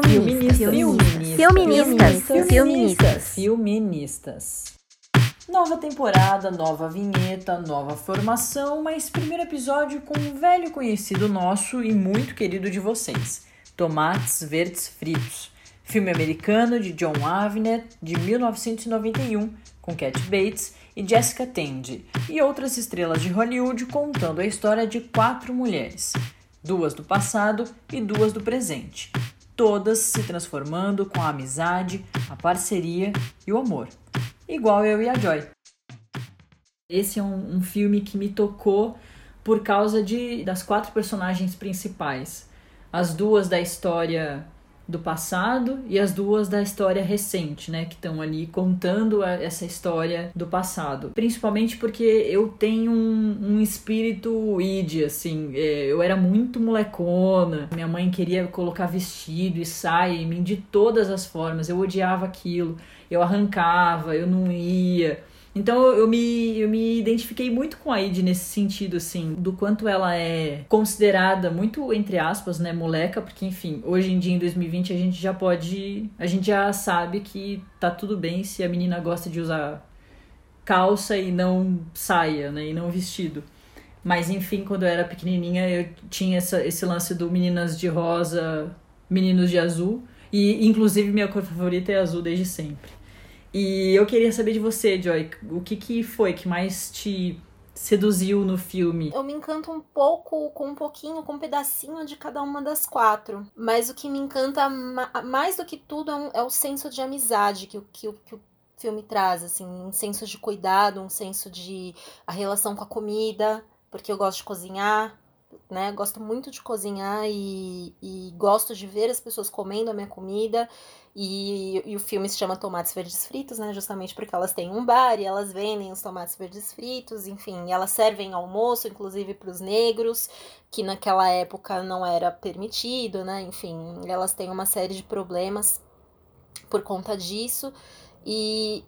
Filministas. Filministas. Filministas. Filministas. Nova temporada, nova vinheta, nova formação, mas primeiro episódio com um velho conhecido nosso e muito querido de vocês: Tomates Verdes Fritos. Filme americano de John Avnet de 1991, com Cat Bates e Jessica Tandy, e outras estrelas de Hollywood contando a história de quatro mulheres, duas do passado e duas do presente, todas se transformando com a amizade, a parceria e o amor, igual eu e a Joy. Esse é um, um filme que me tocou por causa de, das quatro personagens principais. As duas da história do passado e as duas da história recente, né, que estão ali contando essa história do passado. Principalmente porque eu tenho um, um espírito id, assim, é, eu era muito molecona, minha mãe queria colocar vestido e saia em mim de todas as formas, eu odiava aquilo, eu arrancava, eu não ia. Então eu me, eu me identifiquei muito com a Id nesse sentido, assim, do quanto ela é considerada muito, entre aspas, né, moleca, porque, enfim, hoje em dia, em 2020, a gente já pode. A gente já sabe que tá tudo bem se a menina gosta de usar calça e não saia, né, e não vestido. Mas, enfim, quando eu era pequenininha, eu tinha essa, esse lance do meninas de rosa, meninos de azul. E, inclusive, minha cor favorita é azul desde sempre. E eu queria saber de você, Joy, o que, que foi que mais te seduziu no filme? Eu me encanto um pouco, com um pouquinho, com um pedacinho de cada uma das quatro. Mas o que me encanta mais do que tudo é, um, é o senso de amizade que, que, que o filme traz, assim, um senso de cuidado, um senso de a relação com a comida, porque eu gosto de cozinhar, né? Gosto muito de cozinhar e, e gosto de ver as pessoas comendo a minha comida. E, e, o filme se chama Tomates Verdes Fritos, né? Justamente porque elas têm um bar e elas vendem os tomates verdes fritos, enfim, elas servem almoço, inclusive para os negros, que naquela época não era permitido, né? Enfim, elas têm uma série de problemas por conta disso. E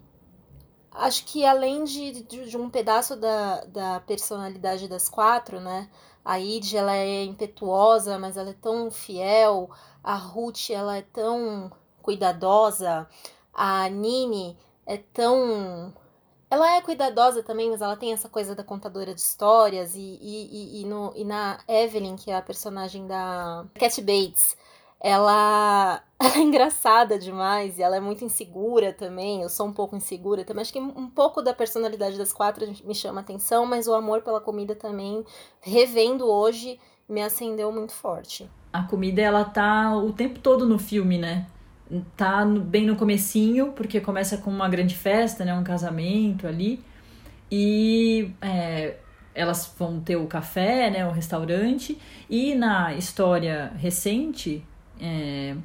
acho que além de, de, de um pedaço da, da personalidade das quatro, né? A Id, ela é impetuosa, mas ela é tão fiel. A Ruth, ela é tão cuidadosa. A Nini é tão. Ela é cuidadosa também, mas ela tem essa coisa da contadora de histórias. E, e, e, no, e na Evelyn, que é a personagem da Cat Bates, ela, é engraçada demais e ela é muito insegura também. Eu sou um pouco insegura também. Acho que um pouco da personalidade das quatro me chama atenção, mas o amor pela comida também, revendo hoje, me acendeu muito forte. A comida, ela tá o tempo todo no filme, né? tá bem no comecinho, porque começa com uma grande festa, né, um casamento ali, e é, elas vão ter o café, né, o restaurante, e na história recente, é,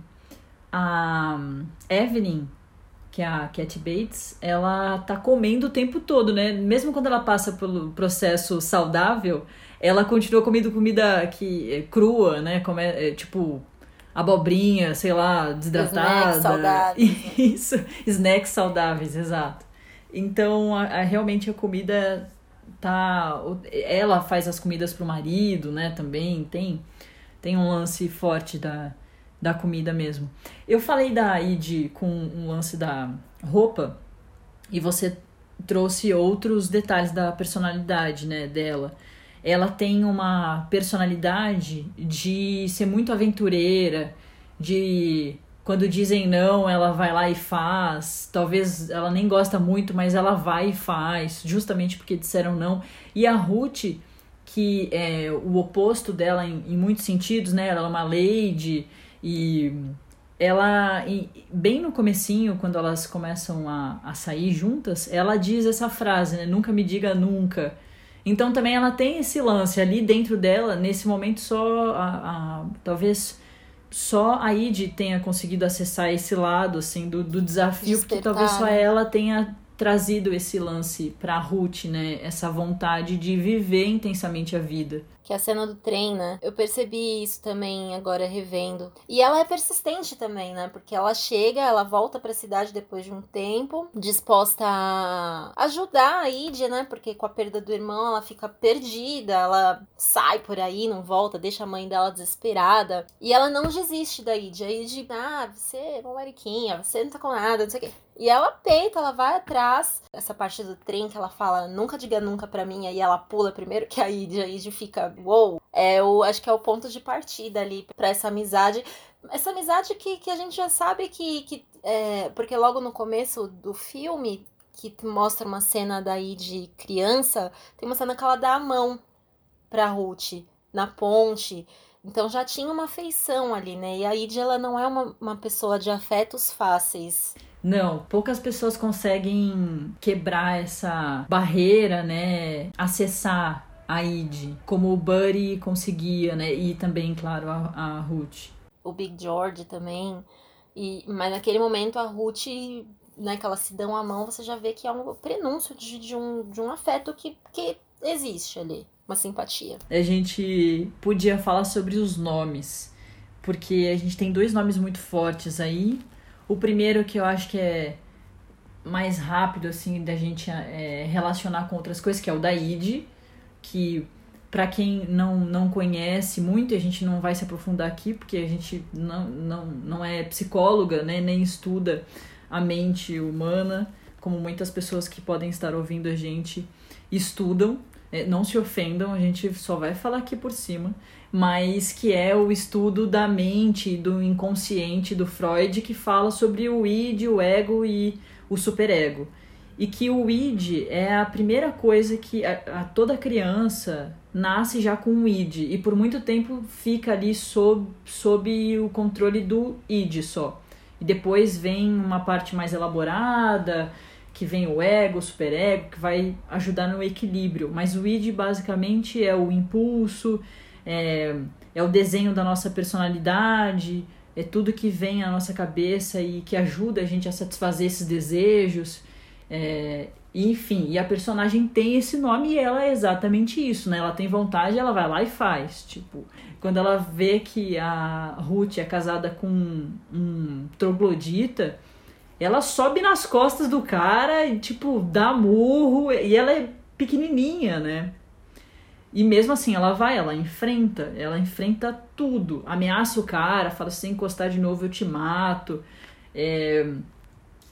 a Evelyn, que é a Cat Bates, ela tá comendo o tempo todo, né, mesmo quando ela passa pelo processo saudável, ela continua comendo comida que é crua, né, como é, é tipo abobrinha, sei lá, desidratada. Snacks saudáveis. Né? Isso, snacks saudáveis, exato. Então, a, a, realmente a comida tá. Ela faz as comidas pro marido, né? Também tem, tem um lance forte da, da comida mesmo. Eu falei da Id com um lance da roupa e você trouxe outros detalhes da personalidade, né, dela ela tem uma personalidade de ser muito aventureira, de quando dizem não, ela vai lá e faz. Talvez ela nem gosta muito, mas ela vai e faz, justamente porque disseram não. E a Ruth, que é o oposto dela em, em muitos sentidos, né? Ela é uma lady e ela, bem no comecinho, quando elas começam a, a sair juntas, ela diz essa frase, né? Nunca me diga nunca. Então também ela tem esse lance ali dentro dela, nesse momento só a, a talvez só a Id tenha conseguido acessar esse lado assim do, do desafio, Despertar. porque talvez só né? ela tenha trazido esse lance para Ruth, né? Essa vontade de viver intensamente a vida. Que é a cena do trem, né? Eu percebi isso também agora revendo. E ela é persistente também, né? Porque ela chega, ela volta para a cidade depois de um tempo, disposta a ajudar a Idia, né? Porque com a perda do irmão ela fica perdida, ela sai por aí, não volta, deixa a mãe dela desesperada. E ela não desiste da Idia. A Idia, ah, você é uma mariquinha, você não tá com nada, não sei o quê. E ela peita, ela vai atrás. Essa parte do trem que ela fala, nunca diga nunca pra mim, aí ela pula primeiro, que a Id, a Id fica, uou. Wow. É o, acho que é o ponto de partida ali para essa amizade. Essa amizade que, que a gente já sabe que. que é, porque logo no começo do filme, que mostra uma cena daí de criança, tem uma cena que ela dá a mão pra Ruth na ponte. Então já tinha uma afeição ali, né? E a Id, ela não é uma, uma pessoa de afetos fáceis. Não, poucas pessoas conseguem quebrar essa barreira, né? Acessar a Id, como o Buddy conseguia, né? E também, claro, a, a Ruth. O Big George também. E, mas naquele momento a Ruth, né, que elas se dão a mão, você já vê que é um prenúncio de, de, um, de um afeto que, que existe ali, uma simpatia. A gente podia falar sobre os nomes, porque a gente tem dois nomes muito fortes aí, o primeiro que eu acho que é mais rápido, assim, da gente é, relacionar com outras coisas, que é o da ID, que para quem não, não conhece muito, a gente não vai se aprofundar aqui, porque a gente não, não, não é psicóloga, né, nem estuda a mente humana, como muitas pessoas que podem estar ouvindo a gente estudam. É, não se ofendam, a gente só vai falar aqui por cima mas que é o estudo da mente, do inconsciente do Freud, que fala sobre o id, o ego e o superego. E que o id é a primeira coisa que a, a toda criança nasce já com o id e por muito tempo fica ali sob, sob o controle do id só. E depois vem uma parte mais elaborada, que vem o ego, o superego, que vai ajudar no equilíbrio. Mas o id basicamente é o impulso, é, é o desenho da nossa personalidade, é tudo que vem à nossa cabeça e que ajuda a gente a satisfazer esses desejos. É, enfim, e a personagem tem esse nome e ela é exatamente isso, né? Ela tem vontade, ela vai lá e faz. Tipo, quando ela vê que a Ruth é casada com um, um troglodita, ela sobe nas costas do cara e, tipo, dá murro. E ela é pequenininha, né? E mesmo assim, ela vai, ela enfrenta, ela enfrenta tudo. Ameaça o cara, fala: se encostar de novo eu te mato. É...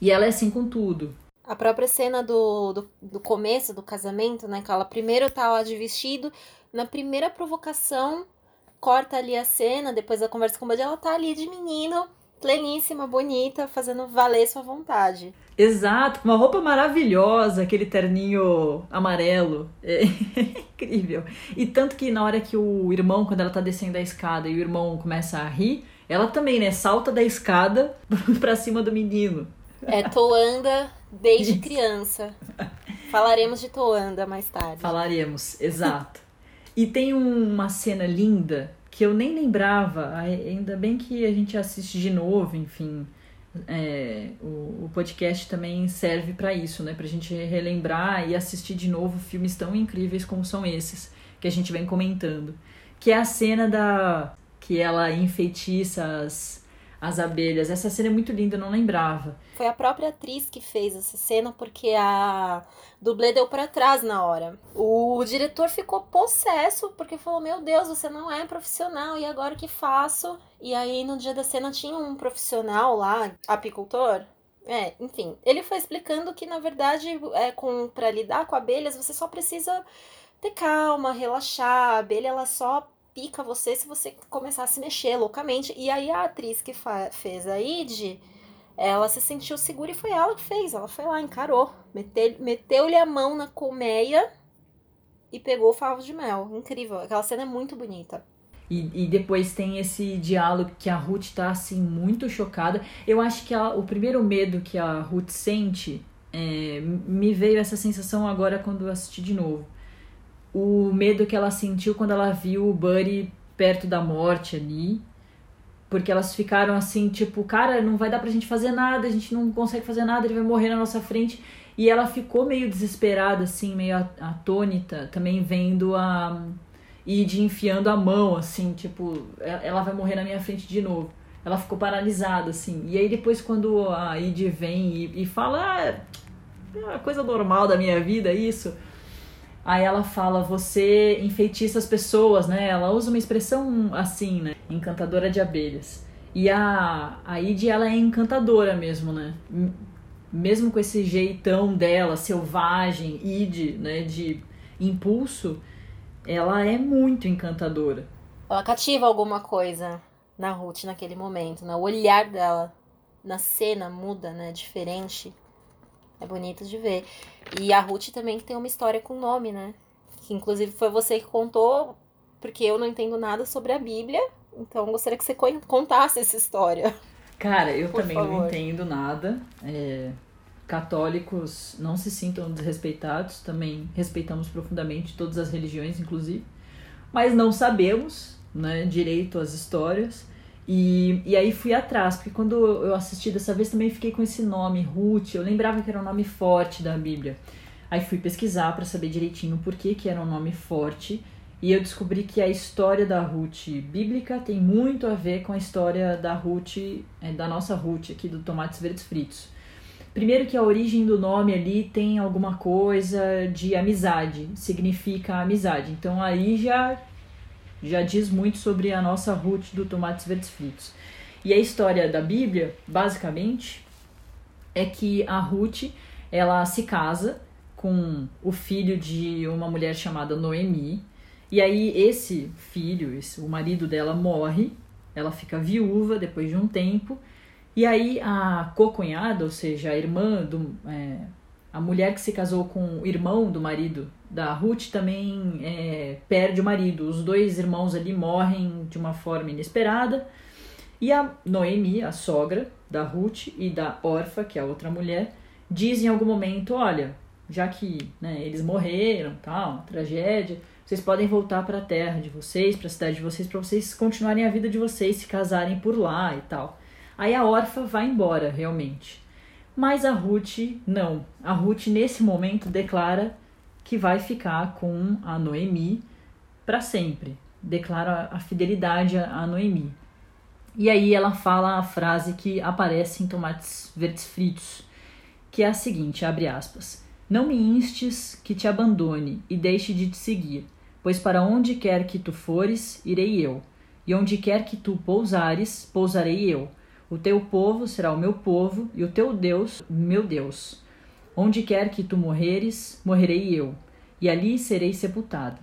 E ela é assim com tudo. A própria cena do, do, do, começo do casamento, né? Que ela primeiro tá lá de vestido, na primeira provocação, corta ali a cena, depois da conversa com o Buddy, ela tá ali de menino, pleníssima, bonita, fazendo valer sua vontade. Exato, com uma roupa maravilhosa, aquele terninho amarelo. É incrível. E tanto que na hora que o irmão, quando ela tá descendo a escada e o irmão começa a rir, ela também, né, salta da escada pra cima do menino. É Toanda desde Isso. criança. Falaremos de Toanda mais tarde. Falaremos, exato. E tem uma cena linda que eu nem lembrava, ainda bem que a gente assiste de novo, enfim é, o, o, podcast também serve para isso, né? Pra gente relembrar e assistir de novo filmes tão incríveis como são esses que a gente vem comentando. Que é a cena da. que ela enfeitiça as, as abelhas. Essa cena é muito linda, eu não lembrava. Foi a própria atriz que fez essa cena porque a dublê deu para trás na hora. O diretor ficou possesso porque falou: Meu Deus, você não é profissional, e agora o que faço? E aí no dia da cena tinha um profissional lá, apicultor. É, enfim, ele foi explicando que na verdade é com para lidar com abelhas você só precisa ter calma, relaxar. A abelha ela só pica você se você começar a se mexer loucamente. E aí a atriz que fez a Id, ela se sentiu segura e foi ela que fez. Ela foi lá, encarou, meteu-lhe a mão na colmeia e pegou o favo de mel. Incrível. Aquela cena é muito bonita. E, e depois tem esse diálogo que a Ruth tá assim muito chocada. Eu acho que a, o primeiro medo que a Ruth sente é, me veio essa sensação agora quando eu assisti de novo o medo que ela sentiu quando ela viu o Buddy perto da morte ali. Porque elas ficaram assim, tipo, cara, não vai dar pra gente fazer nada, a gente não consegue fazer nada, ele vai morrer na nossa frente. E ela ficou meio desesperada, assim, meio atônita, também vendo a e de enfiando a mão, assim, tipo, ela vai morrer na minha frente de novo. Ela ficou paralisada, assim. E aí depois quando a Id vem e, e fala, ah, é uma coisa normal da minha vida, isso. Aí ela fala, você enfeitiça as pessoas, né? Ela usa uma expressão assim, né? Encantadora de abelhas. E a, a Id, ela é encantadora mesmo, né? Mesmo com esse jeitão dela, selvagem, Id, né? De impulso, ela é muito encantadora. Ela cativa alguma coisa na Ruth naquele momento, né? O olhar dela na cena muda, né? Diferente. É bonito de ver. E a Ruth também tem uma história com nome, né? Que inclusive foi você que contou, porque eu não entendo nada sobre a Bíblia. Então gostaria que você contasse essa história. Cara, eu Por também favor. não entendo nada. É, católicos não se sintam desrespeitados, também respeitamos profundamente todas as religiões, inclusive, mas não sabemos né, direito as histórias. E, e aí fui atrás, porque quando eu assisti dessa vez também fiquei com esse nome, Ruth, eu lembrava que era um nome forte da Bíblia. Aí fui pesquisar para saber direitinho por que, que era um nome forte, e eu descobri que a história da Ruth bíblica tem muito a ver com a história da Ruth, é, da nossa Ruth aqui do Tomates Verdes Fritos. Primeiro que a origem do nome ali tem alguma coisa de amizade, significa amizade. Então aí já já diz muito sobre a nossa Ruth do Tomates Verdes Fritos. E a história da Bíblia, basicamente, é que a Ruth, ela se casa com o filho de uma mulher chamada Noemi, e aí esse filho, esse, o marido dela morre, ela fica viúva depois de um tempo, e aí a co-cunhada, ou seja, a irmã do, é, a mulher que se casou com o irmão do marido da Ruth também é, perde o marido. Os dois irmãos ali morrem de uma forma inesperada. E a Noemi, a sogra da Ruth, e da Orfa, que é a outra mulher, diz em algum momento: Olha, já que né, eles morreram, tal, tragédia, vocês podem voltar para a terra de vocês, para a cidade de vocês, para vocês continuarem a vida de vocês, se casarem por lá e tal. Aí a Orfa vai embora, realmente. Mas a Ruth não. A Ruth, nesse momento, declara que vai ficar com a Noemi para sempre. Declara a fidelidade a Noemi. E aí ela fala a frase que aparece em Tomates Verdes Fritos, que é a seguinte, abre aspas: Não me instes que te abandone e deixe de te seguir, pois para onde quer que tu fores, irei eu, e onde quer que tu pousares, pousarei eu o teu povo será o meu povo, e o teu Deus, meu Deus. Onde quer que tu morreres, morrerei eu, e ali serei sepultado.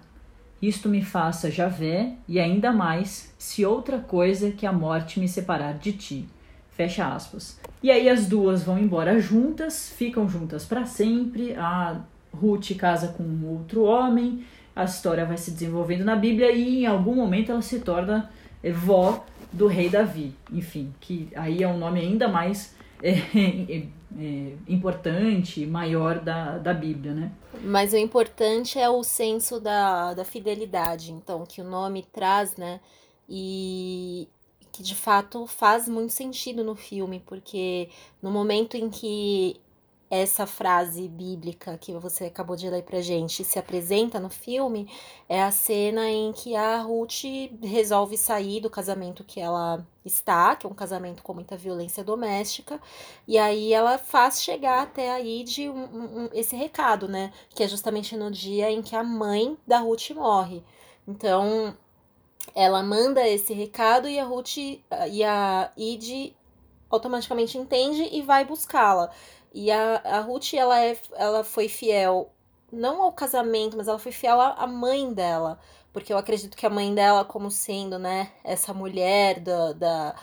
Isto me faça Javé, e ainda mais, se outra coisa que a morte me separar de ti. Fecha aspas. E aí as duas vão embora juntas, ficam juntas para sempre. A Ruth casa com outro homem, a história vai se desenvolvendo na Bíblia e em algum momento ela se torna vó do rei Davi, enfim, que aí é um nome ainda mais é, é, é, importante, maior da, da Bíblia, né? Mas o importante é o senso da, da fidelidade, então, que o nome traz, né? E que de fato faz muito sentido no filme, porque no momento em que essa frase bíblica que você acabou de ler pra gente se apresenta no filme é a cena em que a Ruth resolve sair do casamento que ela está, que é um casamento com muita violência doméstica, e aí ela faz chegar até a Id um, um, esse recado, né? Que é justamente no dia em que a mãe da Ruth morre. Então, ela manda esse recado e a Ruth e a Id automaticamente entende e vai buscá-la. E a, a Ruth, ela, é, ela foi fiel, não ao casamento, mas ela foi fiel à, à mãe dela. Porque eu acredito que a mãe dela, como sendo, né, essa mulher da, da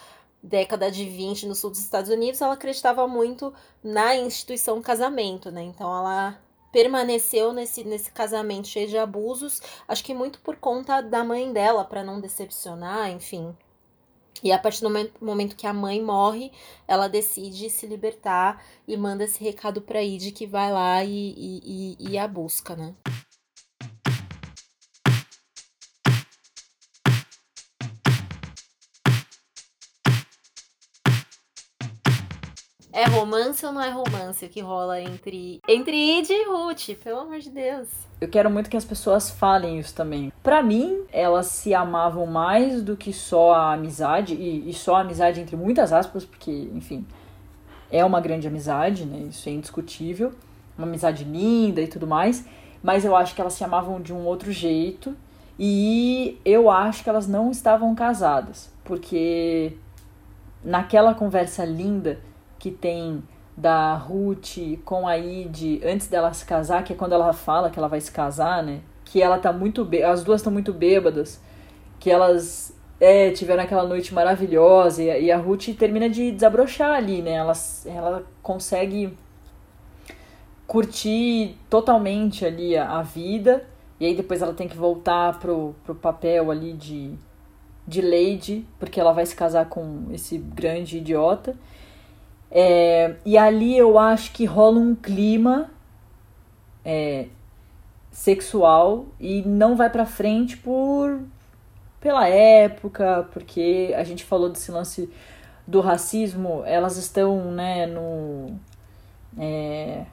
década de 20 no sul dos Estados Unidos, ela acreditava muito na instituição casamento, né? Então ela permaneceu nesse, nesse casamento cheio de abusos, acho que muito por conta da mãe dela, para não decepcionar, enfim. E a partir do momento que a mãe morre, ela decide se libertar e manda esse recado pra Id que vai lá e, e, e, e a busca, né? Romance ou não é romance que rola entre, entre Id e Ruth? Pelo amor de Deus. Eu quero muito que as pessoas falem isso também. Para mim, elas se amavam mais do que só a amizade, e, e só a amizade entre muitas aspas, porque, enfim, é uma grande amizade, né? Isso é indiscutível. Uma amizade linda e tudo mais. Mas eu acho que elas se amavam de um outro jeito. E eu acho que elas não estavam casadas. Porque naquela conversa linda que tem da Ruth com a Id antes dela se casar, que é quando ela fala que ela vai se casar, né? Que ela tá muito as duas estão muito bêbadas, que elas é, tiveram aquela noite maravilhosa e, e a Ruth termina de desabrochar ali, né? Ela, ela consegue curtir totalmente ali a, a vida e aí depois ela tem que voltar pro, pro papel ali de, de Lady, porque ela vai se casar com esse grande idiota. É, e ali eu acho que rola um clima é, sexual e não vai pra frente por pela época, porque a gente falou desse lance do racismo, elas estão, né, no. É,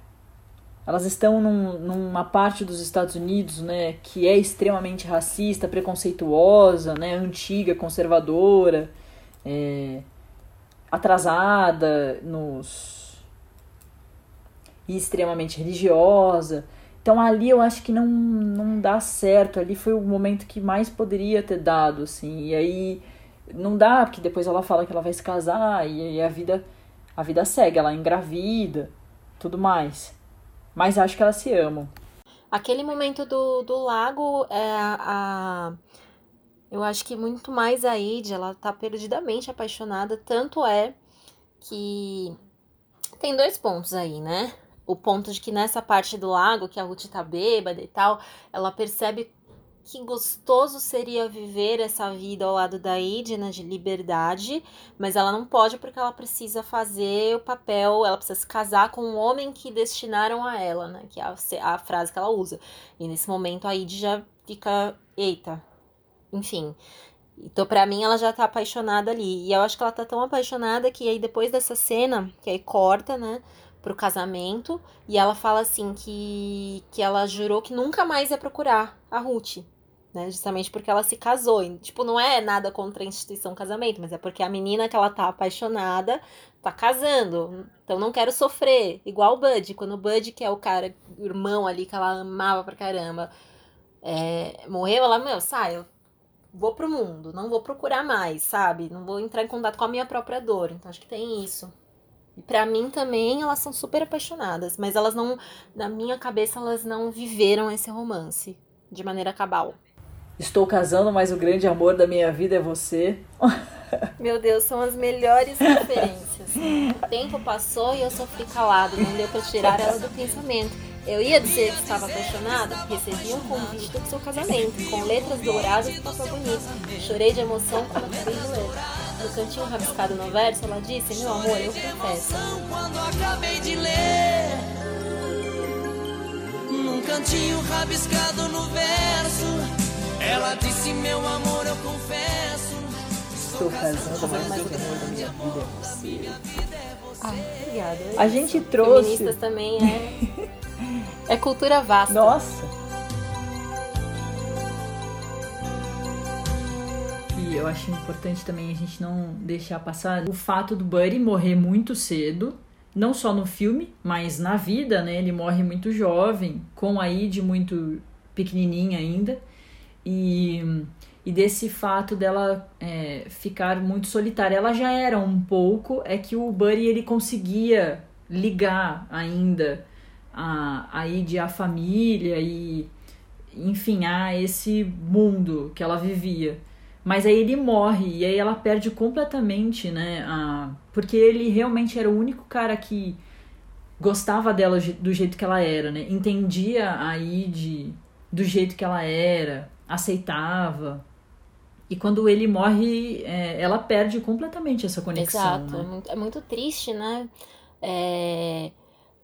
elas estão num, numa parte dos Estados Unidos, né, que é extremamente racista, preconceituosa, né, antiga, conservadora. É, atrasada nos e extremamente religiosa. Então ali eu acho que não, não dá certo. Ali foi o momento que mais poderia ter dado, assim. E aí não dá, porque depois ela fala que ela vai se casar e, a vida a vida segue, ela engravida, tudo mais. Mas acho que elas se amam. Aquele momento do, do lago é a eu acho que muito mais a Id, ela tá perdidamente apaixonada, tanto é que tem dois pontos aí, né? O ponto de que nessa parte do lago, que a Ruth tá bêbada e tal, ela percebe que gostoso seria viver essa vida ao lado da Idna de liberdade, mas ela não pode porque ela precisa fazer o papel, ela precisa se casar com um homem que destinaram a ela, né? Que é a, a frase que ela usa. E nesse momento a Id já fica, eita, enfim. Então, pra mim, ela já tá apaixonada ali. E eu acho que ela tá tão apaixonada que aí depois dessa cena, que aí corta, né, pro casamento, e ela fala assim que, que ela jurou que nunca mais ia procurar a Ruth. Né, justamente porque ela se casou. E, tipo, não é nada contra a instituição casamento, mas é porque a menina que ela tá apaixonada tá casando. Então não quero sofrer. Igual o Bud. Quando o Bud, que é o cara, o irmão ali que ela amava pra caramba, é, morreu, ela, meu, sai, eu vou pro mundo, não vou procurar mais, sabe? Não vou entrar em contato com a minha própria dor. Então acho que tem isso. E para mim também elas são super apaixonadas, mas elas não, na minha cabeça elas não viveram esse romance de maneira cabal. Estou casando, mas o grande amor da minha vida é você. Meu Deus, são as melhores referências. O tempo passou e eu sofri calado, não deu para tirar ela do pensamento. Eu ia dizer que estava apaixonada, recebi um convite do seu casamento, com letras douradas e papel bonito. Chorei de emoção quando acabei de ler. No cantinho rabiscado no verso, ela disse: Meu amor, eu confesso. Quando acabei de ler, num cantinho rabiscado no verso, ela disse: Meu amor, eu confesso. Estou casando, mas o amor da minha vida é você. Ai, obrigada. A gente trouxe. Feministas também é. É cultura vasta. Nossa! E eu acho importante também a gente não deixar passar o fato do Buddy morrer muito cedo. Não só no filme, mas na vida, né? Ele morre muito jovem, com a Id muito pequenininha ainda. E, e desse fato dela é, ficar muito solitária. Ela já era um pouco, é que o Buddy ele conseguia ligar ainda a, a de a família e enfim, a esse mundo que ela vivia. Mas aí ele morre e aí ela perde completamente, né? A, porque ele realmente era o único cara que gostava dela do jeito que ela era, né? Entendia a Id do jeito que ela era, aceitava. E quando ele morre, é, ela perde completamente essa conexão. Exato, né? é, muito, é muito triste, né? É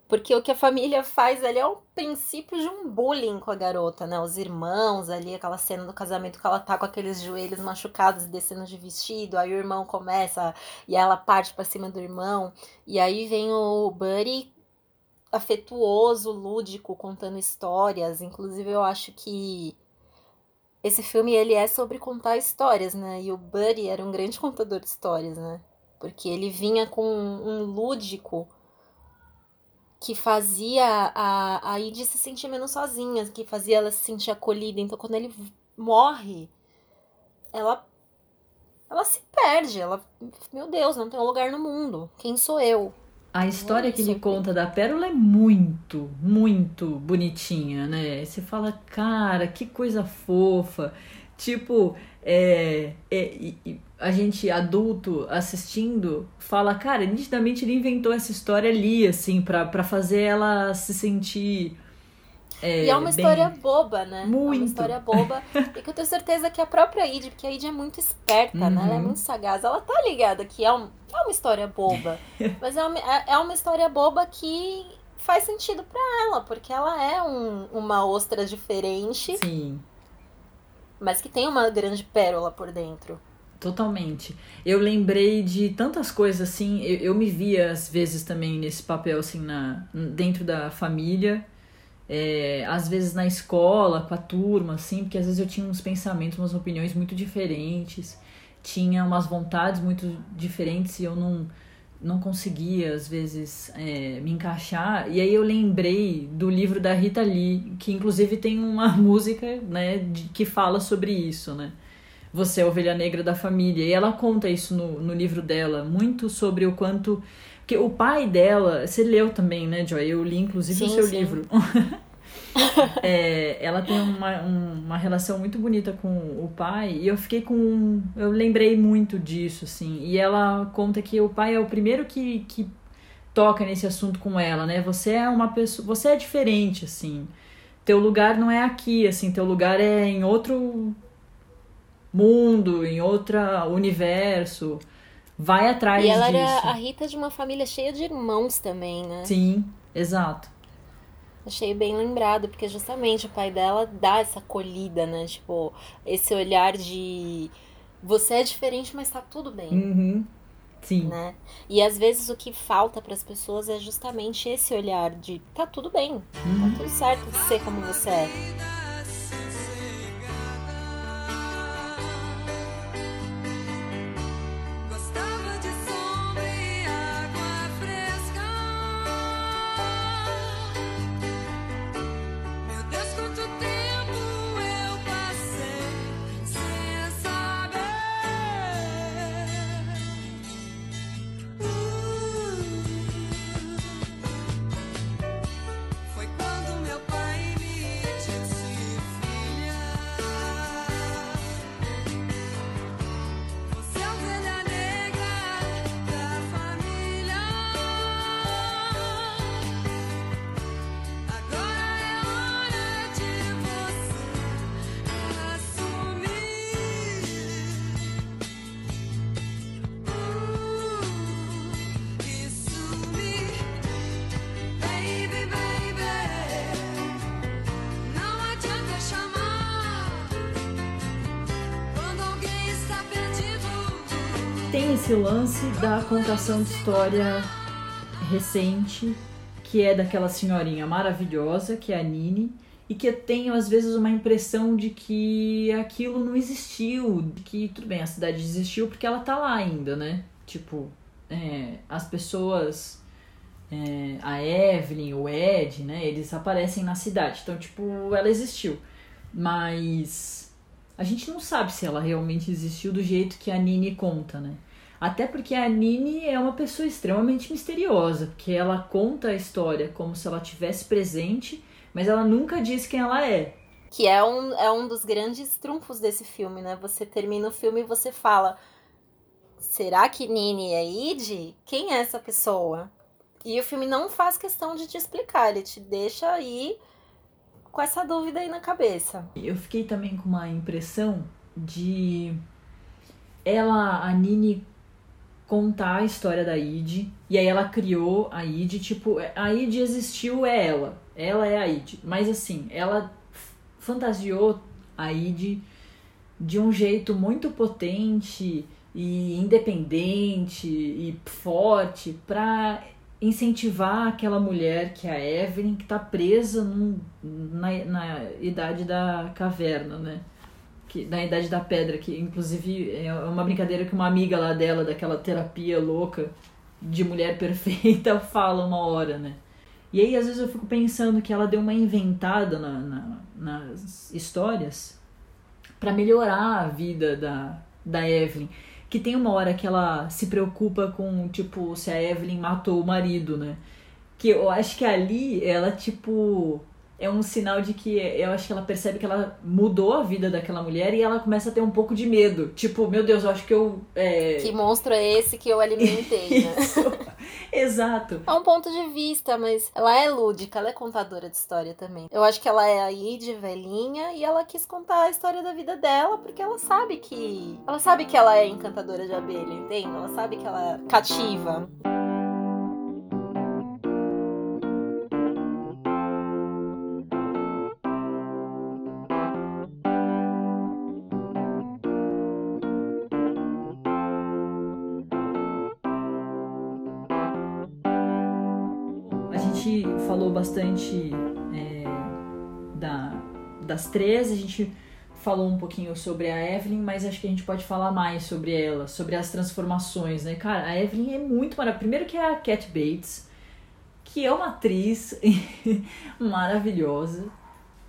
Porque o que a família faz ali é o princípio de um bullying com a garota, né? Os irmãos ali, aquela cena do casamento que ela tá com aqueles joelhos machucados e descendo de vestido, aí o irmão começa e ela parte para cima do irmão, e aí vem o Buddy afetuoso, lúdico, contando histórias. Inclusive, eu acho que esse filme ele é sobre contar histórias, né? E o Buddy era um grande contador de histórias, né? Porque ele vinha com um lúdico que fazia a, a Id se sentir menos sozinha, que fazia ela se sentir acolhida. Então, quando ele morre, ela ela se perde. Ela, meu Deus, não tem um lugar no mundo. Quem sou eu? A história que ele conta da Pérola é muito, muito bonitinha, né? Você fala, cara, que coisa fofa. Tipo, é, é, a gente adulto assistindo fala, cara, nitidamente ele inventou essa história ali, assim, pra, pra fazer ela se sentir. É, e é uma história boba, né? Muito. É uma história boba. e que eu tenho certeza que a própria Id, porque a Id é muito esperta, uhum. né? Ela é uhum. muito sagaz. Ela tá ligada que é, um, é uma história boba. mas é uma, é, é uma história boba que faz sentido para ela, porque ela é um, uma ostra diferente. Sim. Mas que tem uma grande pérola por dentro. Totalmente. Eu lembrei de tantas coisas assim, eu, eu me via às vezes também nesse papel assim na dentro da família é, às vezes na escola, com a turma, assim, porque às vezes eu tinha uns pensamentos, umas opiniões muito diferentes, tinha umas vontades muito diferentes e eu não, não conseguia, às vezes, é, me encaixar. E aí eu lembrei do livro da Rita Lee, que inclusive tem uma música, né, de, que fala sobre isso, né? Você é a ovelha negra da família. E ela conta isso no, no livro dela, muito sobre o quanto porque o pai dela, você leu também, né, Joy? Eu li inclusive sim, o seu sim. livro. é, ela tem uma, uma relação muito bonita com o pai e eu fiquei com. Eu lembrei muito disso, assim. E ela conta que o pai é o primeiro que, que toca nesse assunto com ela, né? Você é uma pessoa. Você é diferente, assim. Teu lugar não é aqui, assim. Teu lugar é em outro mundo, em outro universo vai atrás disso. E ela disso. era a Rita de uma família cheia de irmãos também, né? Sim, exato. Achei bem lembrado, porque justamente o pai dela dá essa acolhida, né? Tipo, esse olhar de você é diferente, mas tá tudo bem. Uhum. Sim. Né? E às vezes o que falta para as pessoas é justamente esse olhar de tá tudo bem, uhum. tá tudo certo de ser como você é. Esse lance da contação de história recente, que é daquela senhorinha maravilhosa, que é a Nini, e que eu tenho às vezes uma impressão de que aquilo não existiu, que tudo bem, a cidade existiu porque ela tá lá ainda, né? Tipo, é, as pessoas, é, a Evelyn, o Ed, né? Eles aparecem na cidade, então tipo, ela existiu, mas a gente não sabe se ela realmente existiu do jeito que a Nini conta, né? Até porque a Nini é uma pessoa extremamente misteriosa, porque ela conta a história como se ela tivesse presente, mas ela nunca diz quem ela é. Que é um, é um dos grandes trunfos desse filme, né? Você termina o filme e você fala: será que Nini é Id? Quem é essa pessoa? E o filme não faz questão de te explicar, ele te deixa aí com essa dúvida aí na cabeça. Eu fiquei também com uma impressão de ela, a Nini contar a história da Id. E aí ela criou a Id, tipo, a Id existiu, é ela. Ela é a Id. Mas assim, ela fantasiou a Id de um jeito muito potente e independente e forte para incentivar aquela mulher que é a Evelyn que está presa num, na, na idade da caverna, né? Que, na idade da pedra, que inclusive é uma brincadeira que uma amiga lá dela, daquela terapia louca de mulher perfeita, fala uma hora, né? E aí, às vezes, eu fico pensando que ela deu uma inventada na, na nas histórias para melhorar a vida da, da Evelyn. Que tem uma hora que ela se preocupa com, tipo, se a Evelyn matou o marido, né? Que eu acho que ali ela, tipo, é um sinal de que eu acho que ela percebe que ela mudou a vida daquela mulher e ela começa a ter um pouco de medo. Tipo, meu Deus, eu acho que eu. É... Que monstro é esse que eu alimentei, né? Exato. É um ponto de vista, mas ela é lúdica, ela é contadora de história também. Eu acho que ela é aí de velhinha e ela quis contar a história da vida dela porque ela sabe que. Ela sabe que ela é encantadora de abelha, entende? Ela sabe que ela é cativa. Bastante é, da, das três, a gente falou um pouquinho sobre a Evelyn, mas acho que a gente pode falar mais sobre ela, sobre as transformações, né? Cara, a Evelyn é muito maravilhosa. Primeiro que é a Cat Bates, que é uma atriz maravilhosa.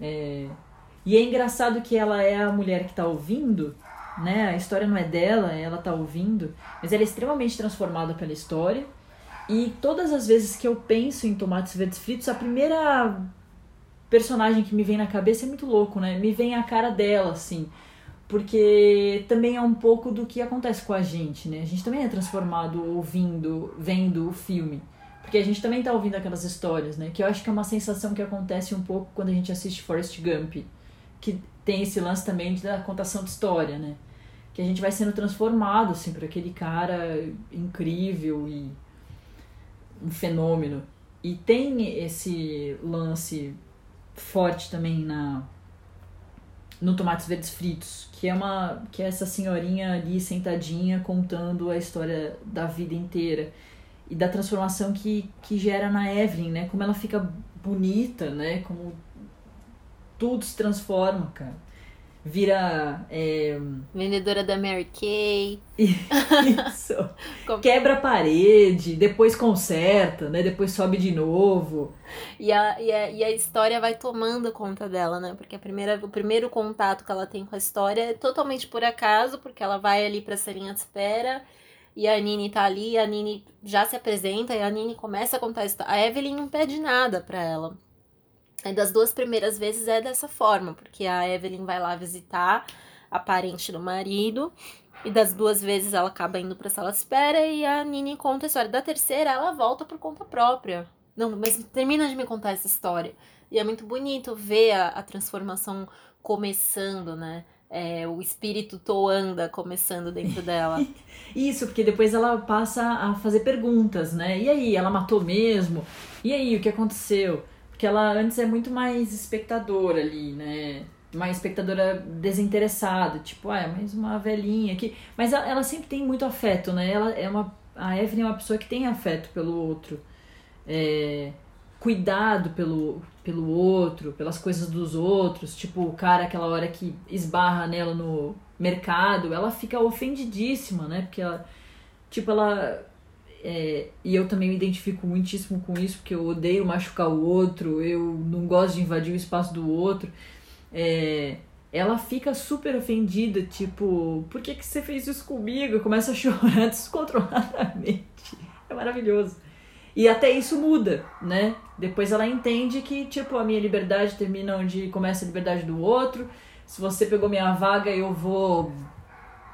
É... E é engraçado que ela é a mulher que tá ouvindo, né? A história não é dela, ela tá ouvindo, mas ela é extremamente transformada pela história. E todas as vezes que eu penso em tomates verdes fritos, a primeira personagem que me vem na cabeça é muito louco, né? Me vem a cara dela, assim. Porque também é um pouco do que acontece com a gente, né? A gente também é transformado ouvindo, vendo o filme. Porque a gente também tá ouvindo aquelas histórias, né? Que eu acho que é uma sensação que acontece um pouco quando a gente assiste Forrest Gump. Que tem esse lance também da contação de história, né? Que a gente vai sendo transformado, assim, por aquele cara incrível e um fenômeno. E tem esse lance forte também na no Tomates Verdes Fritos, que é uma que é essa senhorinha ali sentadinha contando a história da vida inteira e da transformação que, que gera na Evelyn, né? Como ela fica bonita, né? Como tudo se transforma, cara vira. É... Vendedora da Mary Kay. Isso. Quebra a parede, depois conserta, né? Depois sobe de novo. E a, e a, e a história vai tomando conta dela, né? Porque a primeira, o primeiro contato que ela tem com a história é totalmente por acaso, porque ela vai ali pra salinha de espera. E a Nini tá ali, a Nini já se apresenta e a Nini começa a contar a história. A Evelyn não pede nada pra ela. E das duas primeiras vezes é dessa forma, porque a Evelyn vai lá visitar a parente do marido. E das duas vezes ela acaba indo pra sala de espera e a Nini conta a história. Da terceira, ela volta por conta própria. Não, mas termina de me contar essa história. E é muito bonito ver a, a transformação começando, né? É, o espírito toanda começando dentro dela. Isso, porque depois ela passa a fazer perguntas, né? E aí, ela matou mesmo? E aí, o que aconteceu? Porque ela antes é muito mais espectadora ali, né? Mais espectadora desinteressada, tipo, ah, é mais uma velhinha aqui. Mas ela, ela, sempre tem muito afeto, né? Ela é uma, a Evelyn é uma pessoa que tem afeto pelo outro. É, cuidado pelo, pelo outro, pelas coisas dos outros. Tipo, o cara, aquela hora que esbarra nela no mercado, ela fica ofendidíssima, né? Porque ela, tipo, ela é, e eu também me identifico muitíssimo com isso, porque eu odeio machucar o outro, eu não gosto de invadir o espaço do outro. É, ela fica super ofendida, tipo, por que, que você fez isso comigo? Começa a chorar descontroladamente. É maravilhoso. E até isso muda, né? Depois ela entende que, tipo, a minha liberdade termina onde começa a liberdade do outro. Se você pegou minha vaga, eu vou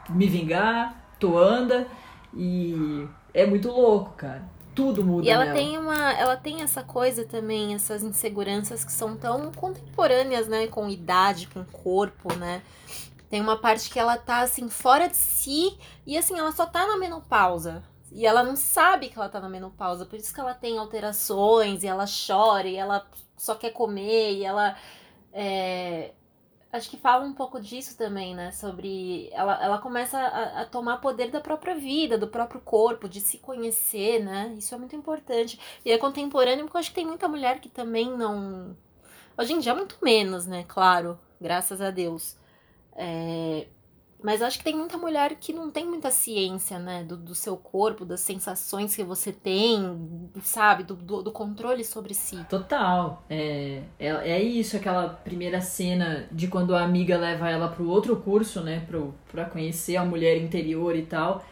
me vingar, tu anda. E é muito louco, cara. Tudo muda. E ela nela. tem uma. Ela tem essa coisa também, essas inseguranças que são tão contemporâneas, né? Com idade, com corpo, né? Tem uma parte que ela tá assim, fora de si, e assim, ela só tá na menopausa. E ela não sabe que ela tá na menopausa, por isso que ela tem alterações, e ela chora, e ela só quer comer, e ela. É... Acho que fala um pouco disso também, né? Sobre. Ela, ela começa a, a, tomar poder da própria vida, do próprio corpo, de se conhecer, né? Isso é muito importante. E é contemporâneo, porque eu acho que tem muita mulher que também não. Hoje em dia, muito menos, né? Claro, graças a Deus. É... Mas acho que tem muita mulher que não tem muita ciência, né? Do, do seu corpo, das sensações que você tem, sabe? Do, do, do controle sobre si. Total. É, é, é, isso, aquela primeira cena de quando a amiga leva ela pro outro curso, né? Pro, pra conhecer a mulher interior e tal.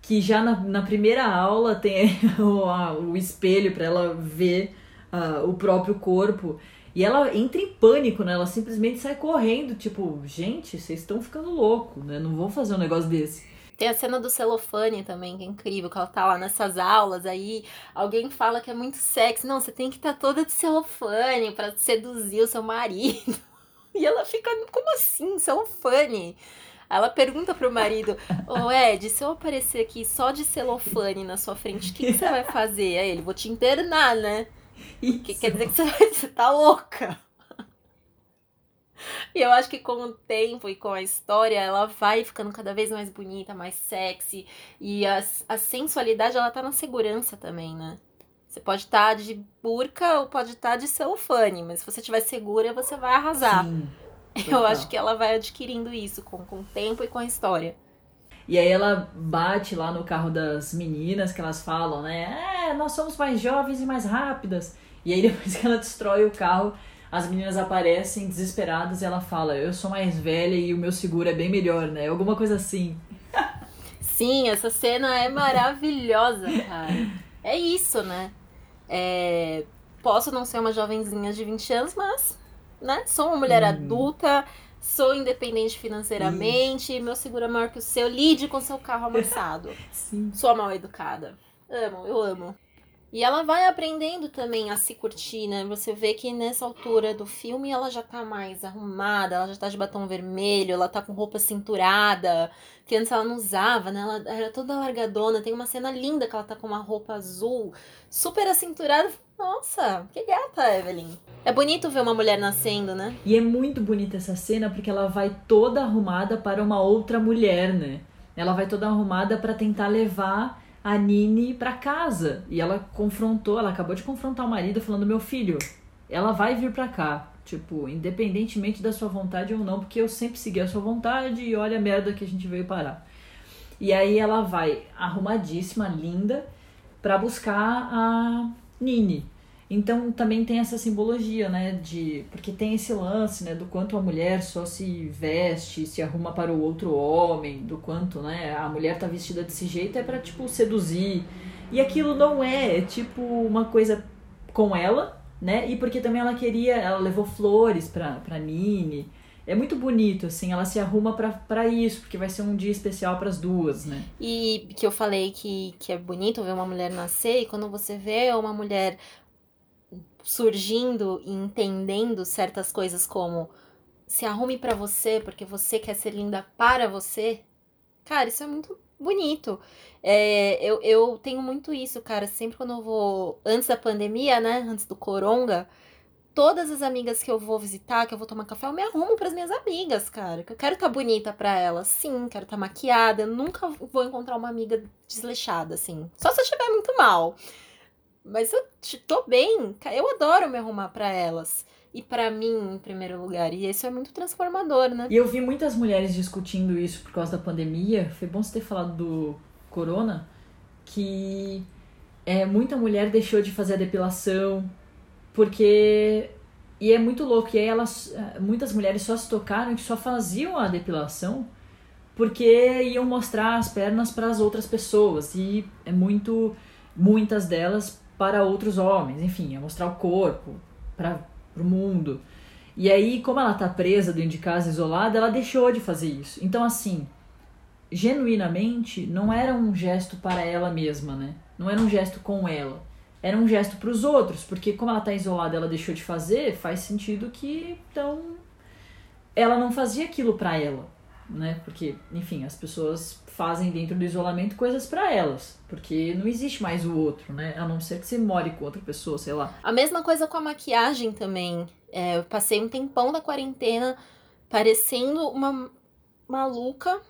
Que já na, na primeira aula tem o, a, o espelho para ela ver uh, o próprio corpo. E ela entra em pânico, né? Ela simplesmente sai correndo, tipo, gente, vocês estão ficando louco, né? Não vou fazer um negócio desse. Tem a cena do celofane também, que é incrível, que ela tá lá nessas aulas, aí alguém fala que é muito sexy. Não, você tem que estar tá toda de celofane para seduzir o seu marido. E ela fica, como assim, celofane? Ela pergunta pro marido, ô Ed, se eu aparecer aqui só de celofane na sua frente, o que, que você vai fazer? Aí ele, vou te internar, né? Que quer dizer que você, você tá louca. E eu acho que com o tempo e com a história, ela vai ficando cada vez mais bonita, mais sexy. E a, a sensualidade, ela tá na segurança também, né? Você pode estar tá de burca ou pode estar tá de celofane, mas se você estiver segura, você vai arrasar. Sim, eu acho que ela vai adquirindo isso com, com o tempo e com a história. E aí ela bate lá no carro das meninas, que elas falam, né? É, nós somos mais jovens e mais rápidas. E aí depois que ela destrói o carro, as meninas aparecem desesperadas e ela fala, eu sou mais velha e o meu seguro é bem melhor, né? Alguma coisa assim. Sim, essa cena é maravilhosa, cara. É isso, né? É... Posso não ser uma jovenzinha de 20 anos, mas né? Sou uma mulher hum. adulta, sou independente financeiramente, Isso. meu seguro é maior que o seu, lide com seu carro amassado. Sim. Sou mal educada. Amo, eu amo. E ela vai aprendendo também a se curtir, né? Você vê que nessa altura do filme ela já tá mais arrumada, ela já tá de batom vermelho, ela tá com roupa cinturada, que antes ela não usava, né? Ela era toda largadona. Tem uma cena linda que ela tá com uma roupa azul, super acinturada. Nossa, que gata, Evelyn. É bonito ver uma mulher nascendo, né? E é muito bonita essa cena porque ela vai toda arrumada para uma outra mulher, né? Ela vai toda arrumada para tentar levar a Nini para casa. E ela confrontou, ela acabou de confrontar o marido falando: "Meu filho, ela vai vir para cá, tipo, independentemente da sua vontade ou não, porque eu sempre segui a sua vontade e olha a merda que a gente veio parar". E aí ela vai arrumadíssima, linda, para buscar a Nini. Então também tem essa simbologia, né, de porque tem esse lance, né, do quanto a mulher só se veste, se arruma para o outro homem, do quanto, né, a mulher tá vestida desse jeito é para tipo seduzir. E aquilo não é, é tipo uma coisa com ela, né? E porque também ela queria, ela levou flores para para Nini. É muito bonito, assim, ela se arruma para isso, porque vai ser um dia especial para as duas, né? E que eu falei que, que é bonito ver uma mulher nascer, e quando você vê uma mulher surgindo e entendendo certas coisas como se arrume para você porque você quer ser linda para você. Cara, isso é muito bonito. É, eu, eu tenho muito isso, cara. Sempre quando eu vou. Antes da pandemia, né? Antes do coronga. Todas as amigas que eu vou visitar, que eu vou tomar café, eu me arrumo para as minhas amigas, cara. Que eu quero estar tá bonita para elas. Sim, quero estar tá maquiada. Eu nunca vou encontrar uma amiga desleixada, assim. Só se eu estiver muito mal. Mas eu tô bem, eu adoro me arrumar para elas. E para mim, em primeiro lugar. E isso é muito transformador, né? E eu vi muitas mulheres discutindo isso por causa da pandemia. Foi bom você ter falado do corona. Que é, muita mulher deixou de fazer a depilação. Porque. E é muito louco. E aí elas. Muitas mulheres só se tocaram que só faziam a depilação porque iam mostrar as pernas para as outras pessoas. E é muito. Muitas delas para outros homens, enfim, a mostrar o corpo para o mundo. E aí, como ela tá presa dentro de casa, isolada, ela deixou de fazer isso. Então, assim, genuinamente, não era um gesto para ela mesma, né? Não era um gesto com ela. Era um gesto para os outros, porque como ela tá isolada, ela deixou de fazer, faz sentido que então ela não fazia aquilo para ela, né? Porque, enfim, as pessoas fazem dentro do isolamento coisas para elas, porque não existe mais o outro, né? A não ser que você more com outra pessoa, sei lá. A mesma coisa com a maquiagem também. É, eu passei um tempão da quarentena parecendo uma maluca.